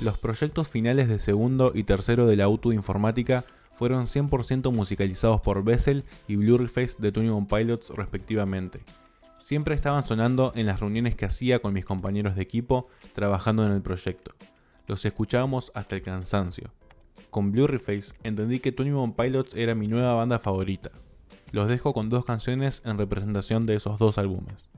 Los proyectos finales de segundo y tercero de la auto informática fueron 100% musicalizados por Bessel y Blurryface de Tony One Pilots respectivamente. Siempre estaban sonando en las reuniones que hacía con mis compañeros de equipo trabajando en el proyecto. Los escuchábamos hasta el cansancio. Con Blurryface entendí que Tony One Pilots era mi nueva banda favorita. Los dejo con dos canciones en representación de esos dos álbumes.